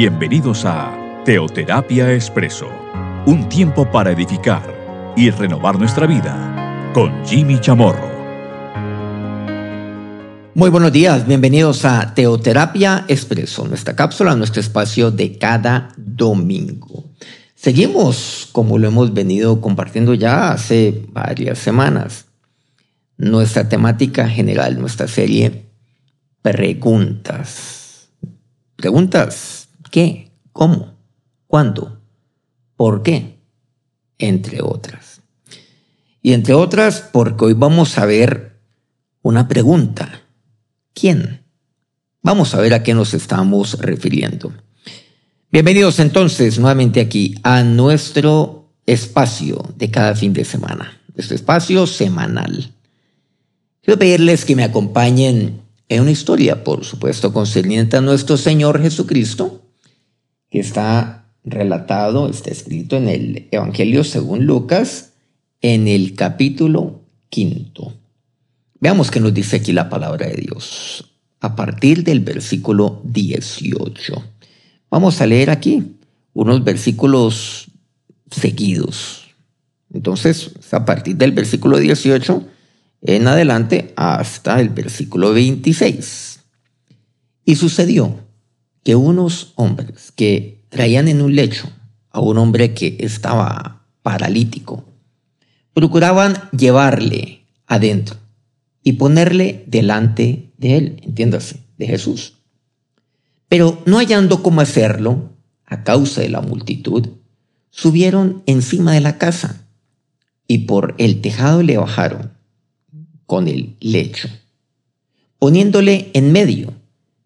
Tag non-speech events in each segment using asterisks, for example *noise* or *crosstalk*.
Bienvenidos a Teoterapia Expreso, un tiempo para edificar y renovar nuestra vida con Jimmy Chamorro. Muy buenos días, bienvenidos a Teoterapia Expreso, nuestra cápsula, nuestro espacio de cada domingo. Seguimos, como lo hemos venido compartiendo ya hace varias semanas, nuestra temática general, nuestra serie Preguntas. Preguntas ¿Qué? ¿Cómo? ¿Cuándo? ¿Por qué? Entre otras. Y entre otras, porque hoy vamos a ver una pregunta. ¿Quién? Vamos a ver a qué nos estamos refiriendo. Bienvenidos entonces nuevamente aquí a nuestro espacio de cada fin de semana, nuestro espacio semanal. Quiero pedirles que me acompañen en una historia, por supuesto, concerniente a nuestro Señor Jesucristo, que está relatado, está escrito en el Evangelio según Lucas, en el capítulo quinto. Veamos qué nos dice aquí la palabra de Dios, a partir del versículo 18. Vamos a leer aquí unos versículos seguidos. Entonces, a partir del versículo 18 en adelante hasta el versículo 26. Y sucedió que unos hombres que traían en un lecho a un hombre que estaba paralítico, procuraban llevarle adentro y ponerle delante de él, entiéndase, de Jesús. Pero no hallando cómo hacerlo, a causa de la multitud, subieron encima de la casa y por el tejado le bajaron con el lecho, poniéndole en medio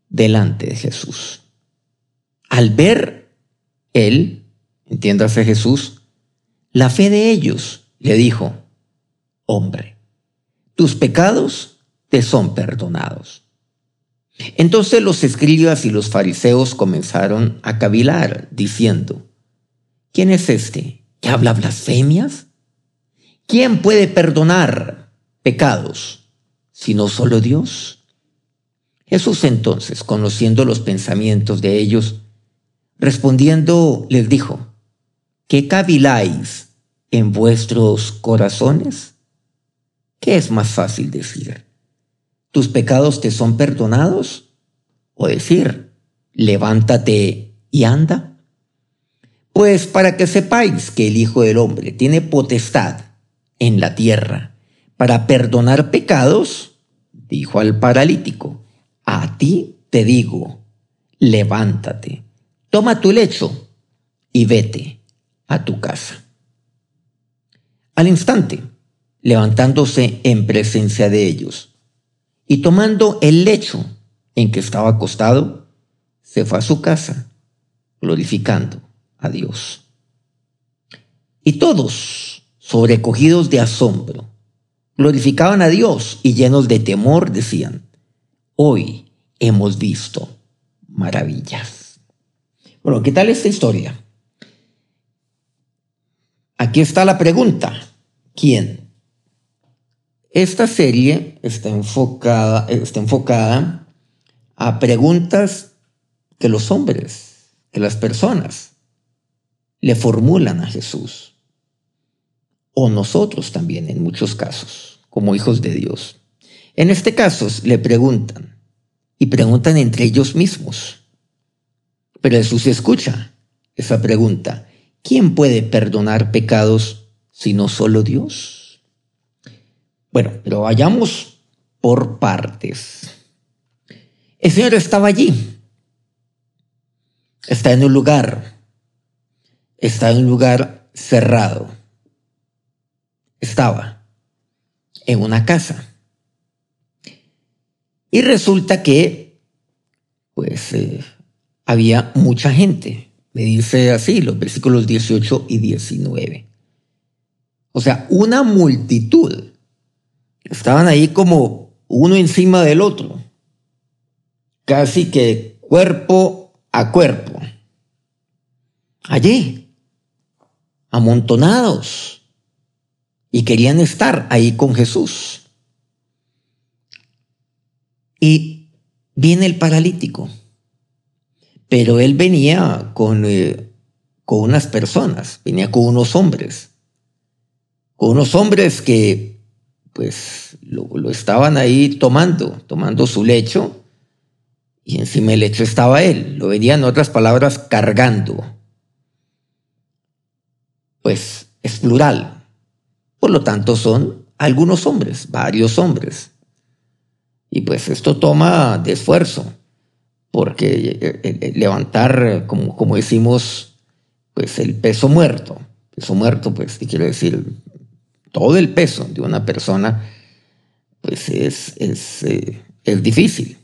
delante de Jesús. Al ver él, entiéndase Jesús, la fe de ellos, le dijo, hombre, tus pecados te son perdonados. Entonces los escribas y los fariseos comenzaron a cavilar, diciendo, ¿quién es este que habla blasfemias? ¿Quién puede perdonar pecados sino solo Dios? Jesús entonces, conociendo los pensamientos de ellos, Respondiendo les dijo, ¿qué caviláis en vuestros corazones? ¿Qué es más fácil decir? ¿Tus pecados te son perdonados? ¿O decir, levántate y anda? Pues para que sepáis que el Hijo del Hombre tiene potestad en la tierra para perdonar pecados, dijo al paralítico, a ti te digo, levántate toma tu lecho y vete a tu casa. Al instante, levantándose en presencia de ellos y tomando el lecho en que estaba acostado, se fue a su casa, glorificando a Dios. Y todos, sobrecogidos de asombro, glorificaban a Dios y llenos de temor decían, hoy hemos visto maravillas. Bueno, ¿qué tal esta historia? Aquí está la pregunta. ¿Quién? Esta serie está enfocada, está enfocada a preguntas que los hombres, que las personas le formulan a Jesús. O nosotros también en muchos casos, como hijos de Dios. En este caso le preguntan y preguntan entre ellos mismos. Pero Jesús escucha esa pregunta. ¿Quién puede perdonar pecados si no solo Dios? Bueno, pero vayamos por partes. El Señor estaba allí. Está en un lugar. Está en un lugar cerrado. Estaba en una casa. Y resulta que, pues, eh, había mucha gente. Me dice así los versículos 18 y 19. O sea, una multitud. Estaban ahí como uno encima del otro. Casi que cuerpo a cuerpo. Allí, amontonados. Y querían estar ahí con Jesús. Y viene el paralítico pero él venía con, eh, con unas personas, venía con unos hombres, con unos hombres que pues lo, lo estaban ahí tomando, tomando su lecho, y encima del lecho estaba él, lo venía en otras palabras cargando. Pues es plural, por lo tanto son algunos hombres, varios hombres. Y pues esto toma de esfuerzo, porque eh, eh, eh, levantar, como, como decimos, pues el peso muerto, peso muerto, pues quiero decir, todo el peso de una persona, pues es, es, es difícil.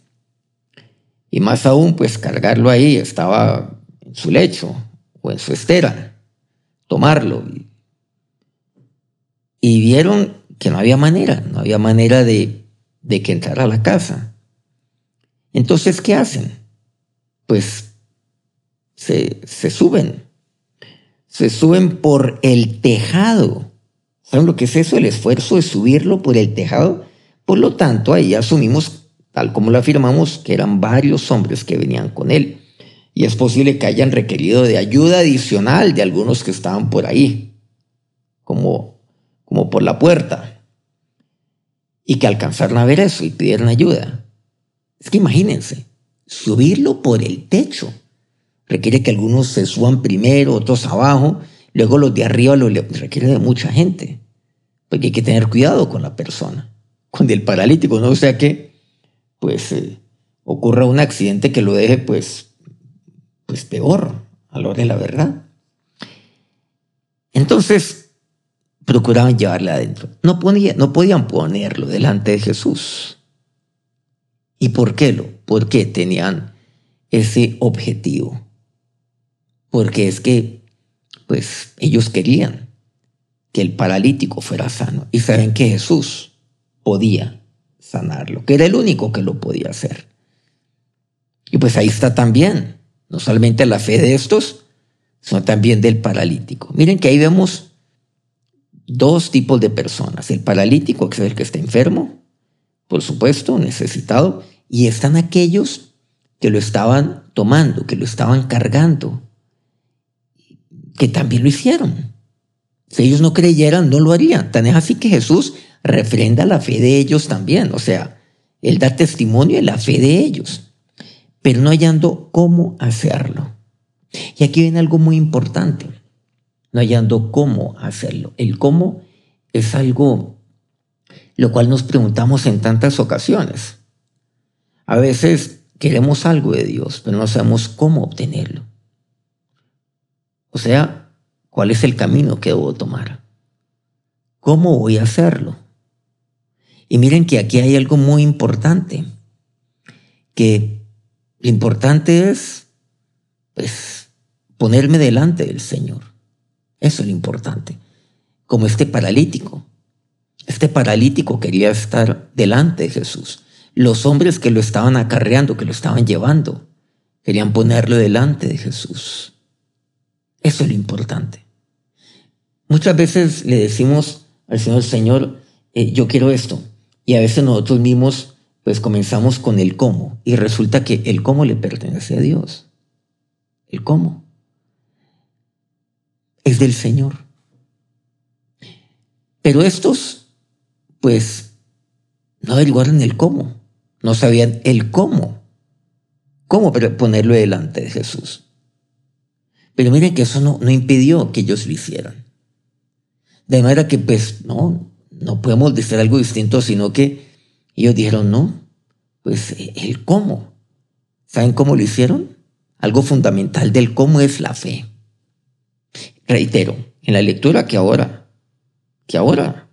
Y más aún, pues cargarlo ahí, estaba en su lecho o en su estera, tomarlo. Y vieron que no había manera, no había manera de de que entrara a la casa. Entonces, ¿qué hacen? Pues se, se suben. Se suben por el tejado. ¿Saben lo que es eso? El esfuerzo de subirlo por el tejado. Por lo tanto, ahí asumimos, tal como lo afirmamos, que eran varios hombres que venían con él. Y es posible que hayan requerido de ayuda adicional de algunos que estaban por ahí, como, como por la puerta y que alcanzaron a ver eso y pidieron ayuda. Es que imagínense, subirlo por el techo. Requiere que algunos se suban primero, otros abajo, luego los de arriba lo requiere de mucha gente. Porque hay que tener cuidado con la persona. Con el paralítico, no o sea que, pues, eh, ocurra un accidente que lo deje, pues, pues peor a hora de la verdad. Entonces, procuraban llevarle adentro. No, no podían ponerlo delante de Jesús. ¿Y por qué lo? Porque tenían ese objetivo. Porque es que, pues, ellos querían que el paralítico fuera sano. Y saben que Jesús podía sanarlo, que era el único que lo podía hacer. Y pues ahí está también, no solamente la fe de estos, sino también del paralítico. Miren que ahí vemos dos tipos de personas. El paralítico, que es el que está enfermo, por supuesto, necesitado, y están aquellos que lo estaban tomando, que lo estaban cargando, que también lo hicieron. Si ellos no creyeran, no lo harían. Tan es así que Jesús refrenda la fe de ellos también. O sea, Él da testimonio de la fe de ellos, pero no hallando cómo hacerlo. Y aquí viene algo muy importante no hallando cómo hacerlo. El cómo es algo lo cual nos preguntamos en tantas ocasiones. A veces queremos algo de Dios, pero no sabemos cómo obtenerlo. O sea, ¿cuál es el camino que debo tomar? ¿Cómo voy a hacerlo? Y miren que aquí hay algo muy importante, que lo importante es, pues, ponerme delante del Señor. Eso es lo importante. Como este paralítico. Este paralítico quería estar delante de Jesús. Los hombres que lo estaban acarreando, que lo estaban llevando, querían ponerlo delante de Jesús. Eso es lo importante. Muchas veces le decimos al Señor, Señor, eh, yo quiero esto. Y a veces nosotros mismos pues comenzamos con el cómo. Y resulta que el cómo le pertenece a Dios. El cómo es del Señor. Pero estos, pues, no averiguaron el cómo, no sabían el cómo, cómo ponerlo delante de Jesús. Pero miren que eso no, no impidió que ellos lo hicieran. De manera que, pues, no, no podemos decir algo distinto, sino que ellos dijeron, no, pues el cómo. ¿Saben cómo lo hicieron? Algo fundamental del cómo es la fe. Reitero, en la lectura que ahora, que ahora,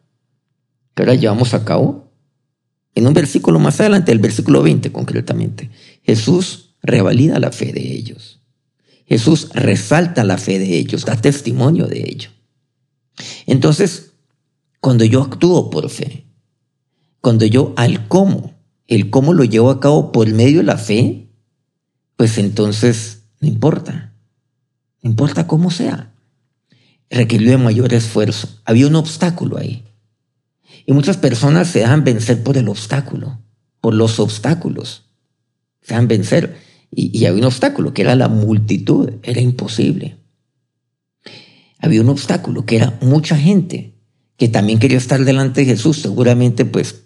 que ahora llevamos a cabo, en un versículo más adelante, el versículo 20 concretamente, Jesús revalida la fe de ellos. Jesús resalta la fe de ellos, da testimonio de ello. Entonces, cuando yo actúo por fe, cuando yo al cómo, el cómo lo llevo a cabo por medio de la fe, pues entonces no importa, no importa cómo sea requirió de mayor esfuerzo. Había un obstáculo ahí. Y muchas personas se dejan vencer por el obstáculo, por los obstáculos. Se dejan vencer. Y, había un obstáculo, que era la multitud, era imposible. Había un obstáculo, que era mucha gente que también quería estar delante de Jesús. Seguramente, pues,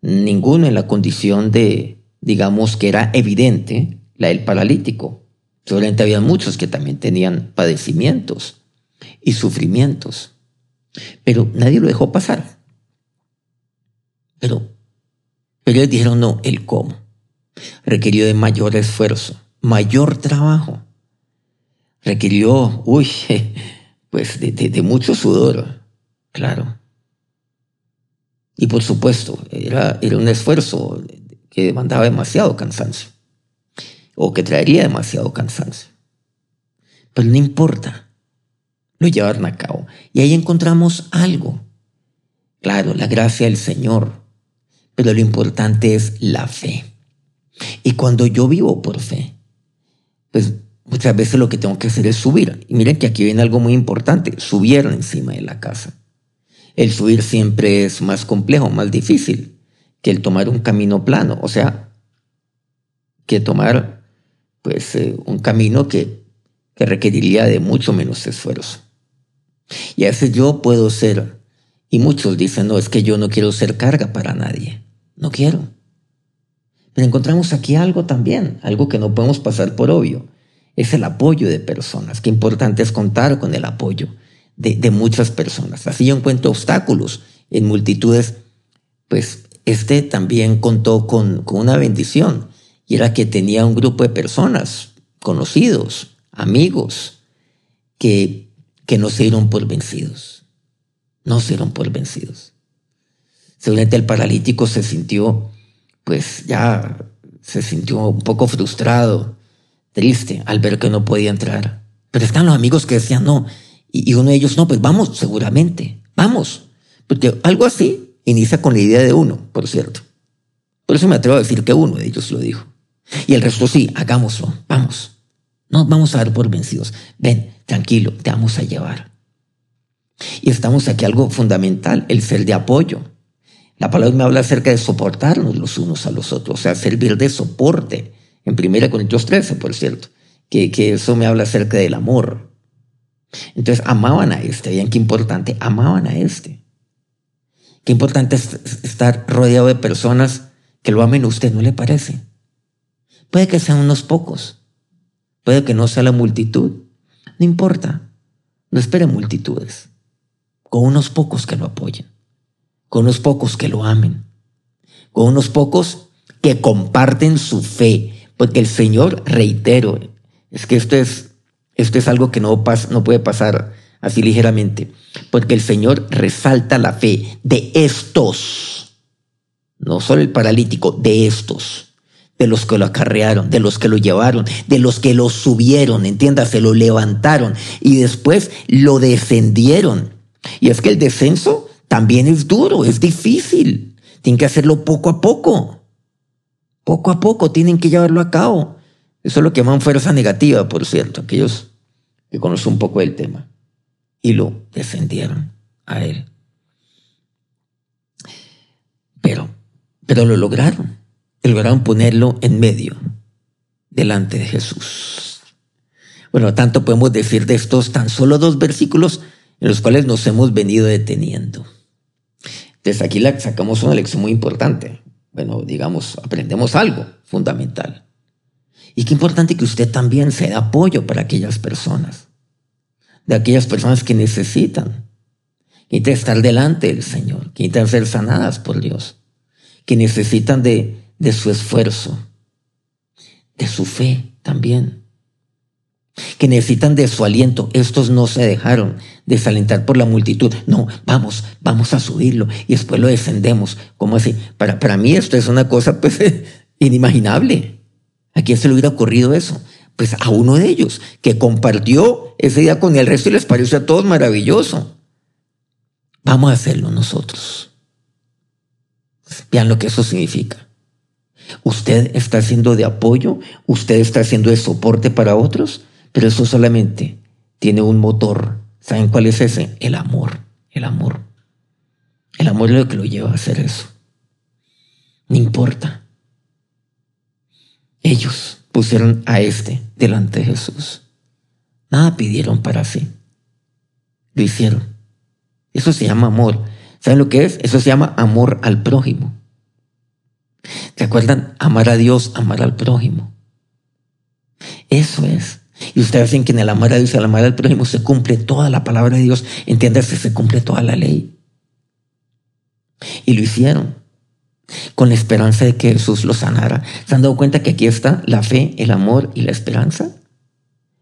ninguno en la condición de, digamos, que era evidente, la del paralítico. Seguramente había muchos que también tenían padecimientos y sufrimientos. Pero nadie lo dejó pasar. Pero, ellos dijeron no, el cómo. Requirió de mayor esfuerzo, mayor trabajo. Requirió, uy, *laughs* pues de, mucho sudor, claro. Y por supuesto, era, era un esfuerzo que demandaba demasiado cansancio o que traería demasiado cansancio. Pero no importa, lo llevaron a cabo. Y ahí encontramos algo. Claro, la gracia del Señor, pero lo importante es la fe. Y cuando yo vivo por fe, pues muchas veces lo que tengo que hacer es subir. Y miren que aquí viene algo muy importante, subir encima de la casa. El subir siempre es más complejo, más difícil que el tomar un camino plano, o sea, que tomar pues eh, un camino que, que requeriría de mucho menos esfuerzo. Y a veces yo puedo ser, y muchos dicen, no, es que yo no quiero ser carga para nadie, no quiero. Pero encontramos aquí algo también, algo que no podemos pasar por obvio, es el apoyo de personas. Qué importante es contar con el apoyo de, muchas personas. Así yo encuentro obstáculos en multitudes, pues este también contó con, con una bendición, y era que tenía un grupo de personas, conocidos, amigos, que, que no se dieron por vencidos. No se dieron por vencidos. Seguramente el paralítico se sintió, pues ya se sintió un poco frustrado, triste al ver que no podía entrar. Pero están los amigos que decían no. Y, uno de ellos, no, pues vamos, seguramente, vamos. Porque algo así inicia con la idea de uno, por cierto. Por eso me atrevo a decir que uno de ellos lo dijo. Y el resto sí, hagámoslo, vamos. No vamos a dar por vencidos. Ven, tranquilo, te vamos a llevar. Y estamos aquí algo fundamental, el ser de apoyo. La palabra me habla acerca de soportarnos los unos a los otros, o sea, servir de soporte. En 1 Corintios 13, por cierto, que, que eso me habla acerca del amor. Entonces amaban a este, vean qué importante, amaban a este. Qué importante es estar rodeado de personas que lo amen a usted, ¿no le parece? Puede que sean unos pocos, puede que no sea la multitud, no importa, no espere multitudes, con unos pocos que lo apoyen, con unos pocos que lo amen, con unos pocos que comparten su fe, porque el Señor, reitero, es que esto es, esto es algo que no, no puede pasar así ligeramente, porque el Señor resalta la fe de estos, no solo el paralítico, de estos, de los que lo acarrearon, de los que lo llevaron, de los que lo subieron, entiéndase, lo levantaron y después lo descendieron. Y es que el descenso también es duro, es difícil, tienen que hacerlo poco a poco. Poco a poco tienen que llevarlo a cabo. Eso es lo que llaman fuerza negativa, por cierto, aquellos que conocen un poco del tema. Y lo defendieron a él. Pero, pero lo lograron. Lograron ponerlo en medio, delante de Jesús. Bueno, tanto podemos decir de estos tan solo dos versículos en los cuales nos hemos venido deteniendo. Desde aquí sacamos una lección muy importante bueno, digamos, aprendemos algo fundamental. Y qué importante que usted también sea apoyo para aquellas personas, de aquellas personas que necesitan, que necesitan estar delante del Señor, que necesitan ser sanadas por Dios, que necesitan de, de su esfuerzo, de su fe también, que necesitan de su aliento. Estos no se dejaron desalentar por la multitud. No, vamos, vamos a subirlo y después lo descendemos. ¿Cómo así? Para, para mí esto es una cosa pues *laughs* inimaginable. ¿A quién se le hubiera ocurrido eso? Pues a uno de ellos, que compartió ese día con el resto y les pareció a todos maravilloso. Vamos a hacerlo nosotros. Vean lo que eso significa. Usted está haciendo de apoyo, usted está haciendo de soporte para otros, pero eso solamente tiene un motor. ¿Saben cuál es ese? El amor. El amor. El amor es lo que lo lleva a hacer eso. No importa. Ellos, pusieron a este delante de Jesús. Nada pidieron para sí. Lo hicieron. Eso se llama amor. ¿Saben lo que es? Eso se llama amor al prójimo. ¿Se acuerdan? Amar a Dios, amar al prójimo. Eso es. Y ustedes dicen que en el amar a Dios y el amar al prójimo se cumple toda la palabra de Dios. Entiéndase, se cumple toda la ley. Y lo hicieron con la esperanza de que Jesús los sanara. ¿Se han dado cuenta que aquí está la fe, el amor y la esperanza?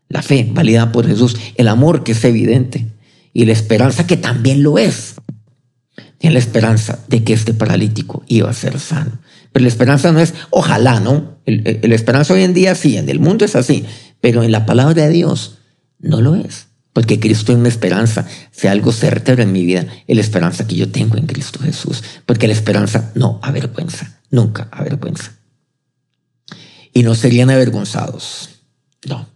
La fe, validada por Jesús, el amor que es evidente y la esperanza que también lo es. Tiene la esperanza de que este paralítico iba a ser sano. Pero la esperanza no es ojalá, ¿no? la esperanza hoy en día sí, en el mundo es así, pero en la palabra de Dios no lo es. Porque Cristo es una esperanza, sea algo certero en mi vida, la esperanza que yo tengo en Cristo Jesús. Porque la esperanza no avergüenza, nunca avergüenza. Y no serían avergonzados, no.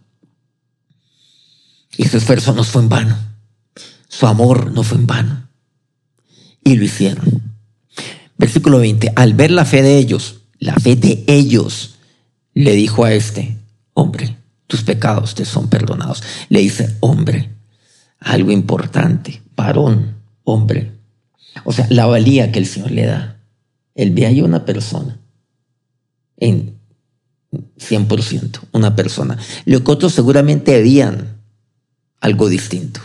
Y su esfuerzo no fue en vano, su amor no fue en vano. Y lo hicieron. Versículo 20, al ver la fe de ellos, la fe de ellos, le dijo a este, hombre, tus pecados te son perdonados. Le dice, hombre, algo importante, varón, hombre. O sea, la valía que el Señor le da. Él ve ahí una persona en 100%, una persona. Lo que otros seguramente veían algo distinto.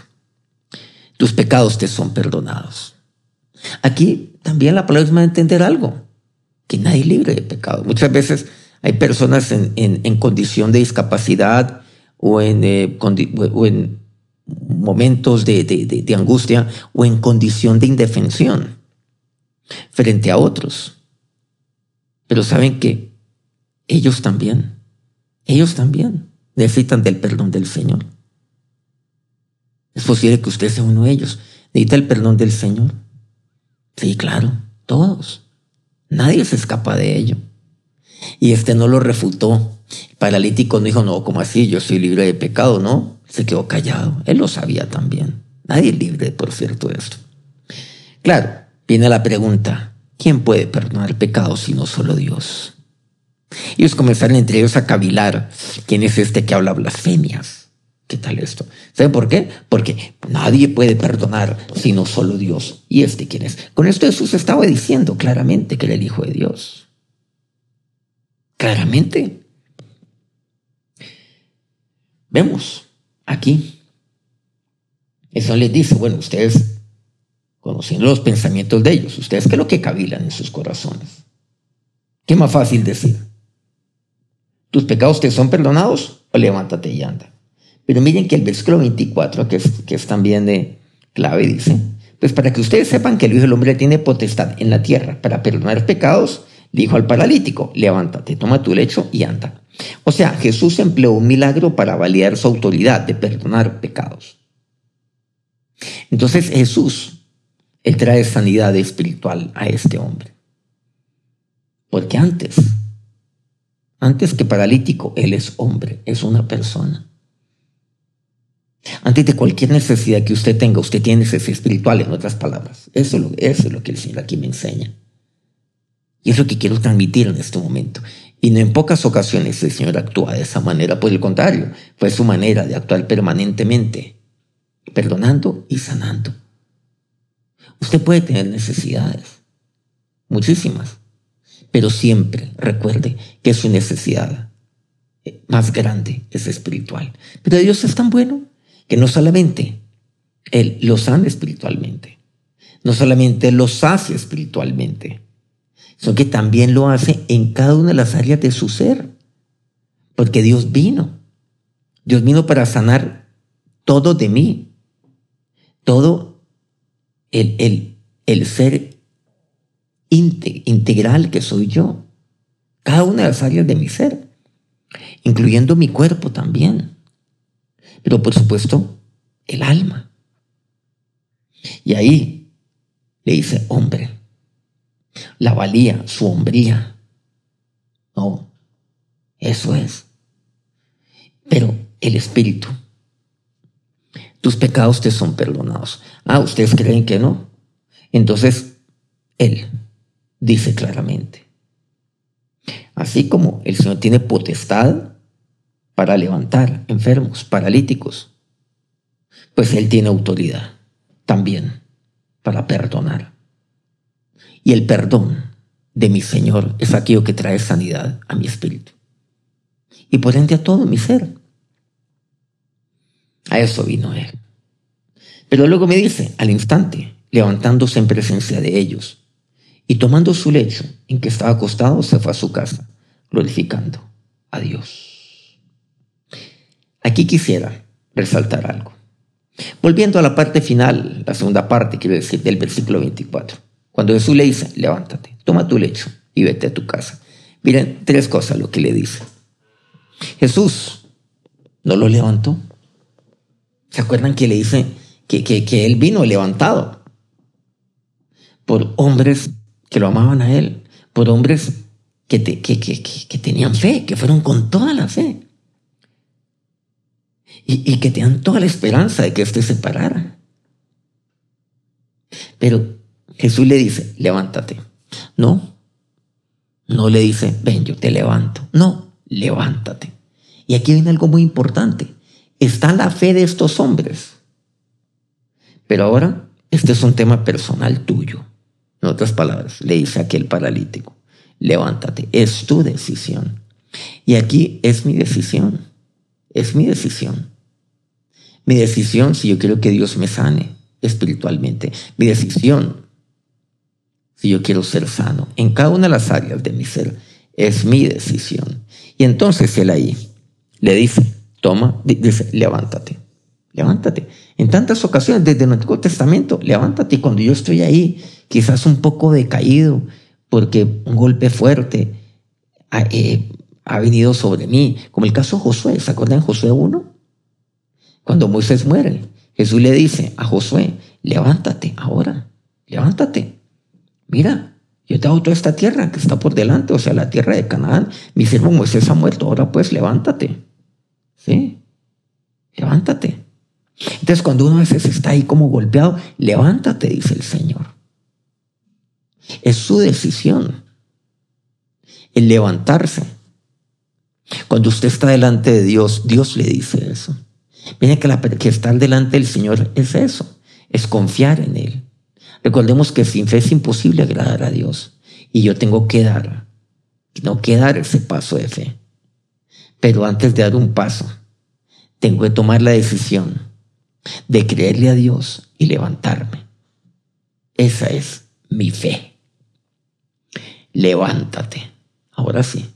Tus pecados te son perdonados. Aquí también la palabra es entender algo, que nadie es libre de pecado. Muchas veces hay personas en, condición de discapacidad o en, eh, en momentos de, de, angustia o en condición de indefensión frente a otros. Pero saben que ellos también, ellos también necesitan del perdón del Señor. Es posible que usted sea uno de ellos. Necesita el perdón del Señor. Sí, claro, todos. Nadie se escapa de ello. Y este no lo refutó. El paralítico no dijo, no, como así? Yo soy libre de pecado, ¿no? Se quedó callado. Él lo sabía también. Nadie es libre, por cierto, de esto. Claro, viene la pregunta, ¿quién puede perdonar pecados si no solo Dios? Ellos comenzaron entre ellos a cavilar, ¿quién es este que habla blasfemias? ¿Qué tal esto? ¿Saben por qué? Porque nadie puede perdonar sino solo Dios. ¿Y este quién es? Con esto Jesús estaba diciendo claramente que era el Hijo de Dios claramente. Vemos aquí. Eso les dice, bueno, ustedes, conociendo los pensamientos de ellos, ustedes qué es lo que cavilan en sus corazones. ¿Qué más fácil decir? ¿Tus pecados te son perdonados o levántate y anda? Pero miren que el versículo 24, que es, que es también de clave, dice, pues para que ustedes sepan que el Hijo del Hombre tiene potestad en la tierra para perdonar pecados, dijo al paralítico, levántate, toma tu lecho y anda. O sea, Jesús empleó un milagro para validar su autoridad de perdonar pecados. Entonces Jesús, trae sanidad espiritual a este hombre. Porque antes, antes que paralítico, él es hombre, es una persona. Antes de cualquier necesidad que usted tenga, usted tiene necesidad espiritual, en otras palabras. Eso es lo que el Señor aquí me enseña. Y es lo que quiero transmitir en este momento. Y no en pocas ocasiones el Señor actúa de esa manera, por el contrario, fue su manera de actuar permanentemente, perdonando y sanando. Usted puede tener necesidades, muchísimas, pero siempre recuerde que su necesidad más grande es espiritual. Pero Dios es tan bueno que no solamente Él los sana espiritualmente, no solamente los sacia espiritualmente, sino que también lo hace en cada una de las áreas de su ser. Porque Dios vino. Dios vino para sanar todo de mí. Todo el, el, el ser integral que soy yo. Cada una de las áreas de mi ser. Incluyendo mi cuerpo también. Pero por supuesto, el alma. Y ahí le dice, hombre, la valía, su hombría. No, eso es. Pero el Espíritu, tus pecados te son perdonados. Ah, ¿ustedes creen que no? Entonces, Él dice claramente, así como el Señor tiene potestad para levantar enfermos, paralíticos, pues Él tiene autoridad también para perdonar. Y el perdón de mi Señor es aquello que trae sanidad a mi espíritu. Y por ende a todo mi ser. A eso vino Él. Pero luego me dice, al instante, levantándose en presencia de ellos, y tomando su lecho en que estaba acostado, se fue a su casa, glorificando a Dios. Aquí quisiera resaltar algo. Volviendo a la parte final, la segunda parte, quiero decir, del versículo 24. Cuando Jesús le dice, levántate, toma tu lecho y vete a tu casa. Miren, tres cosas lo que le dice. Jesús no lo levantó. ¿Se acuerdan que le dice que, que, él vino levantado por hombres que lo amaban a él, por hombres que, que, tenían fe, que fueron con toda la fe. Y, y que tenían toda la esperanza de que éste se parara. Pero Jesús le dice, levántate. No, no le dice, ven, yo te levanto. No, levántate. Y aquí viene algo muy importante. Está la fe de estos hombres. Pero ahora, este es un tema personal tuyo. En otras palabras, le dice aquel paralítico, levántate, es tu decisión. Y aquí es mi decisión, es mi decisión. Mi decisión si yo quiero que Dios me sane espiritualmente. Mi decisión si yo quiero ser sano en cada una de las áreas de mi ser. Es mi decisión. Y entonces él ahí le dice, toma, dice, levántate, levántate. En tantas ocasiones, desde el Antiguo Testamento, levántate. Y cuando yo estoy ahí, quizás un poco decaído, porque un golpe fuerte ha, eh, ha venido sobre mí, como el caso de Josué, ¿se acuerdan Josué 1? Cuando Moisés muere, Jesús le dice a Josué, levántate ahora, levántate. Mira, yo te hago toda esta tierra que está por delante, o sea, la tierra de Canaán. Mi siervo Moisés ha muerto, ahora pues levántate. ¿Sí? Levántate. Entonces cuando uno a veces está ahí como golpeado, levántate, dice el Señor. Es su decisión el levantarse. Cuando usted está delante de Dios, Dios le dice eso. Viene que, la, que estar delante del Señor es eso, es confiar en Él. Recordemos que sin fe es imposible agradar a Dios. Y yo tengo que dar, tengo que dar ese paso de fe. Pero antes de dar un paso, tengo que tomar la decisión de creerle a Dios y levantarme. Esa es mi fe. Levántate. Ahora sí.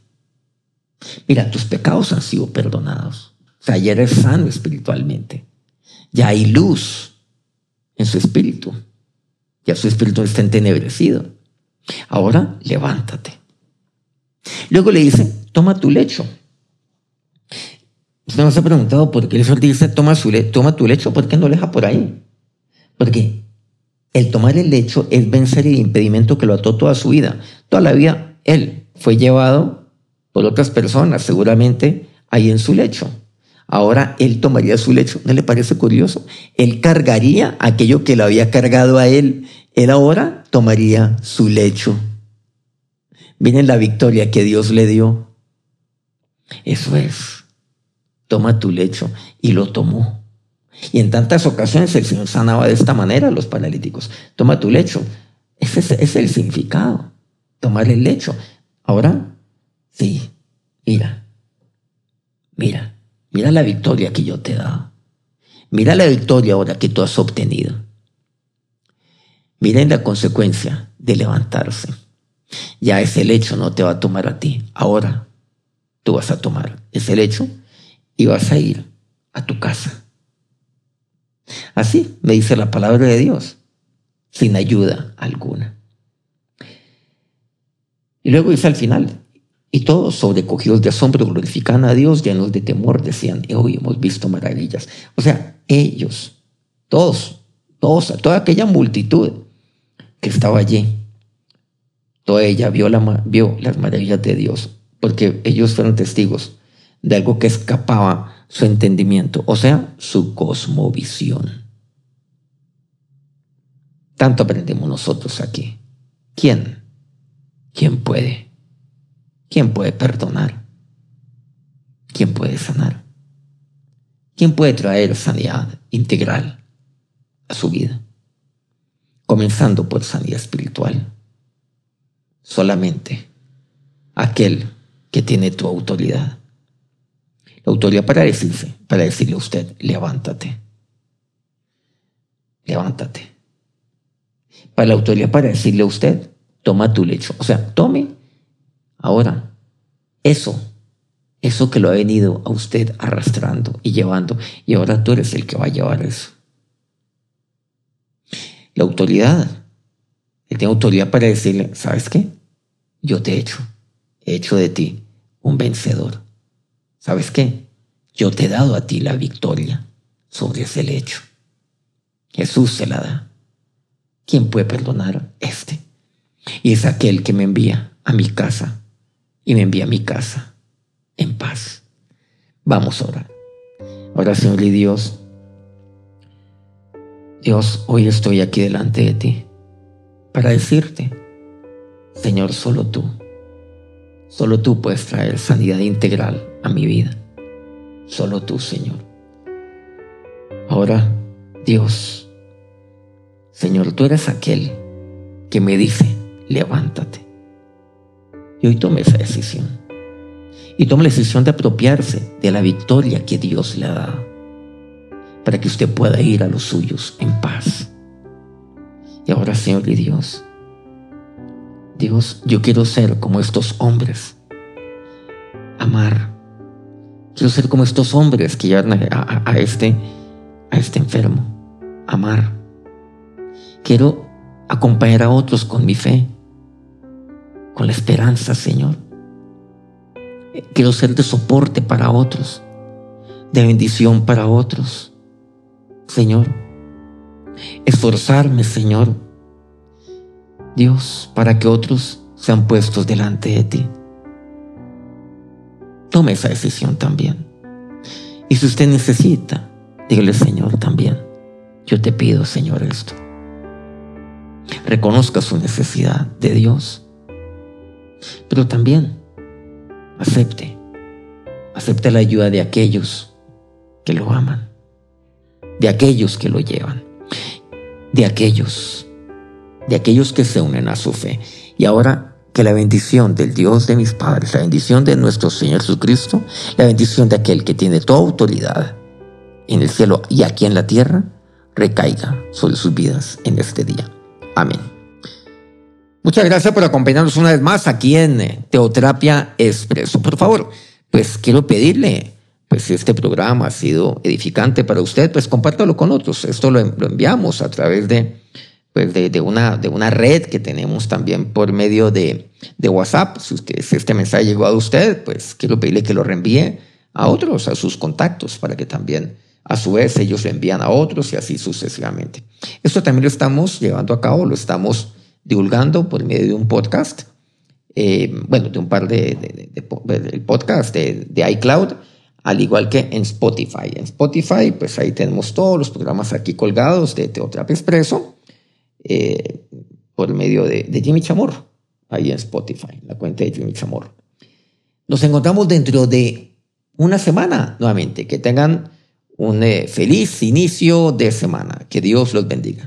Mira, tus pecados han sido perdonados. O sea, ya eres sano espiritualmente. Ya hay luz en su espíritu. Ya su espíritu está entenebrecido. Ahora levántate. Luego le dice, toma tu lecho. Usted nos ha preguntado por qué el Señor dice, toma, su toma tu lecho, ¿por qué no deja por ahí? Porque el tomar el lecho es vencer el impedimento que lo ató toda su vida. Toda la vida él fue llevado por otras personas, seguramente ahí en su lecho. Ahora él tomaría su lecho. ¿No le parece curioso? Él cargaría aquello que lo había cargado a él. Él ahora tomaría su lecho. Miren la victoria que Dios le dio. Eso es. Toma tu lecho. Y lo tomó. Y en tantas ocasiones el Señor sanaba de esta manera a los paralíticos. Toma tu lecho. Ese es, es el significado. Tomar el lecho. Ahora, sí, mira, mira. Mira la victoria que yo te he dado. Mira la victoria ahora que tú has obtenido. Miren la consecuencia de levantarse. Ya ese hecho no te va a tomar a ti. Ahora tú vas a tomar ese hecho y vas a ir a tu casa. Así me dice la palabra de Dios, sin ayuda alguna. Y luego dice al final, y todos, sobrecogidos de asombro, glorifican a Dios, llenos de temor, decían, hoy hemos visto maravillas. O sea, ellos, todos, todos, toda aquella multitud que estaba allí, toda ella vio, la, vio las maravillas de Dios, porque ellos fueron testigos de algo que escapaba su entendimiento, o sea, su cosmovisión. Tanto aprendemos nosotros aquí. ¿Quién? ¿Quién puede? ¿Quién puede perdonar? ¿quién puede sanar? ¿Quién puede traer sanidad integral a su vida? Comenzando por sanidad espiritual. Solamente aquel que tiene tu autoridad. La autoridad para decirse, para decirle a usted, levántate. Levántate. Para la autoridad para decirle a usted, toma tu lecho. O sea, tome ahora eso, eso que lo ha venido a usted arrastrando y llevando. Y ahora tú eres el que va a llevar eso. La autoridad. Él tiene autoridad para decirle, ¿sabes qué? Yo te he hecho, he hecho de ti un vencedor. ¿Sabes qué? Yo te he dado a ti la victoria sobre ese lecho. Jesús se la da. ¿Quién puede perdonar? Este. Y es aquel que me envía a mi casa y me envía a mi casa en paz. Vamos a orar. Ahora, Señor y Dios, Dios, hoy estoy aquí delante de ti para decirte, Señor, solo tú, solo tú puedes traer sanidad integral a mi vida. Solo tú, Señor. Ahora, Dios, Señor, tú eres aquel que me dice, levántate. Y hoy tome esa decisión. Y tome la decisión de apropiarse de la victoria que Dios le ha dado. Para que usted pueda ir a los suyos en paz. Y ahora, Señor y Dios, Dios, yo quiero ser como estos hombres. Amar Quiero ser como estos hombres que llevan a, este, a este enfermo. Amar. Quiero acompañar a otros con mi fe, con la esperanza, Señor. Quiero ser de soporte para otros, de bendición para otros. Señor, esforzarme, Señor, Dios, para que otros sean puestos delante de ti. Tome esa decisión también. Y si usted necesita, dígale, Señor, también, yo te pido, Señor, esto. Reconozca su necesidad de Dios, pero también acepte, acepte la ayuda de aquellos que lo aman, de aquellos que lo llevan, de aquellos, de aquellos que se unen a su fe. Y ahora que la bendición del Dios de mis padres, la bendición de nuestro Señor Jesucristo, la bendición de aquel que tiene toda autoridad en el cielo y aquí en la tierra, recaiga sobre sus vidas en este día. Amén. Muchas gracias por acompañarnos una vez más aquí en eh, Teoterapia Expreso. Por favor, pues quiero pedirle, pues si este programa ha sido edificante para usted, pues compártalo con otros. Esto lo enviamos a través de pues de, una, de una red que tenemos también por medio de, de WhatsApp. Si, usted, si este mensaje llegó a usted, pues quiero pedirle que lo reenvíe a otros, a sus contactos, para que también a su vez ellos lo envían a otros y así sucesivamente. Esto también lo estamos llevando a cabo, lo estamos divulgando por medio de un podcast, eh, bueno, de un par de, de, podcast de, de iCloud, al igual que en Spotify. En Spotify, pues ahí tenemos todos los programas aquí colgados de Teoterapia Expreso eh, por medio de, Jimmy Chamorro, ahí en Spotify, la cuenta de Jimmy Chamorro. Nos encontramos dentro de una semana nuevamente. Que tengan un eh, feliz inicio de semana. Que Dios los bendiga.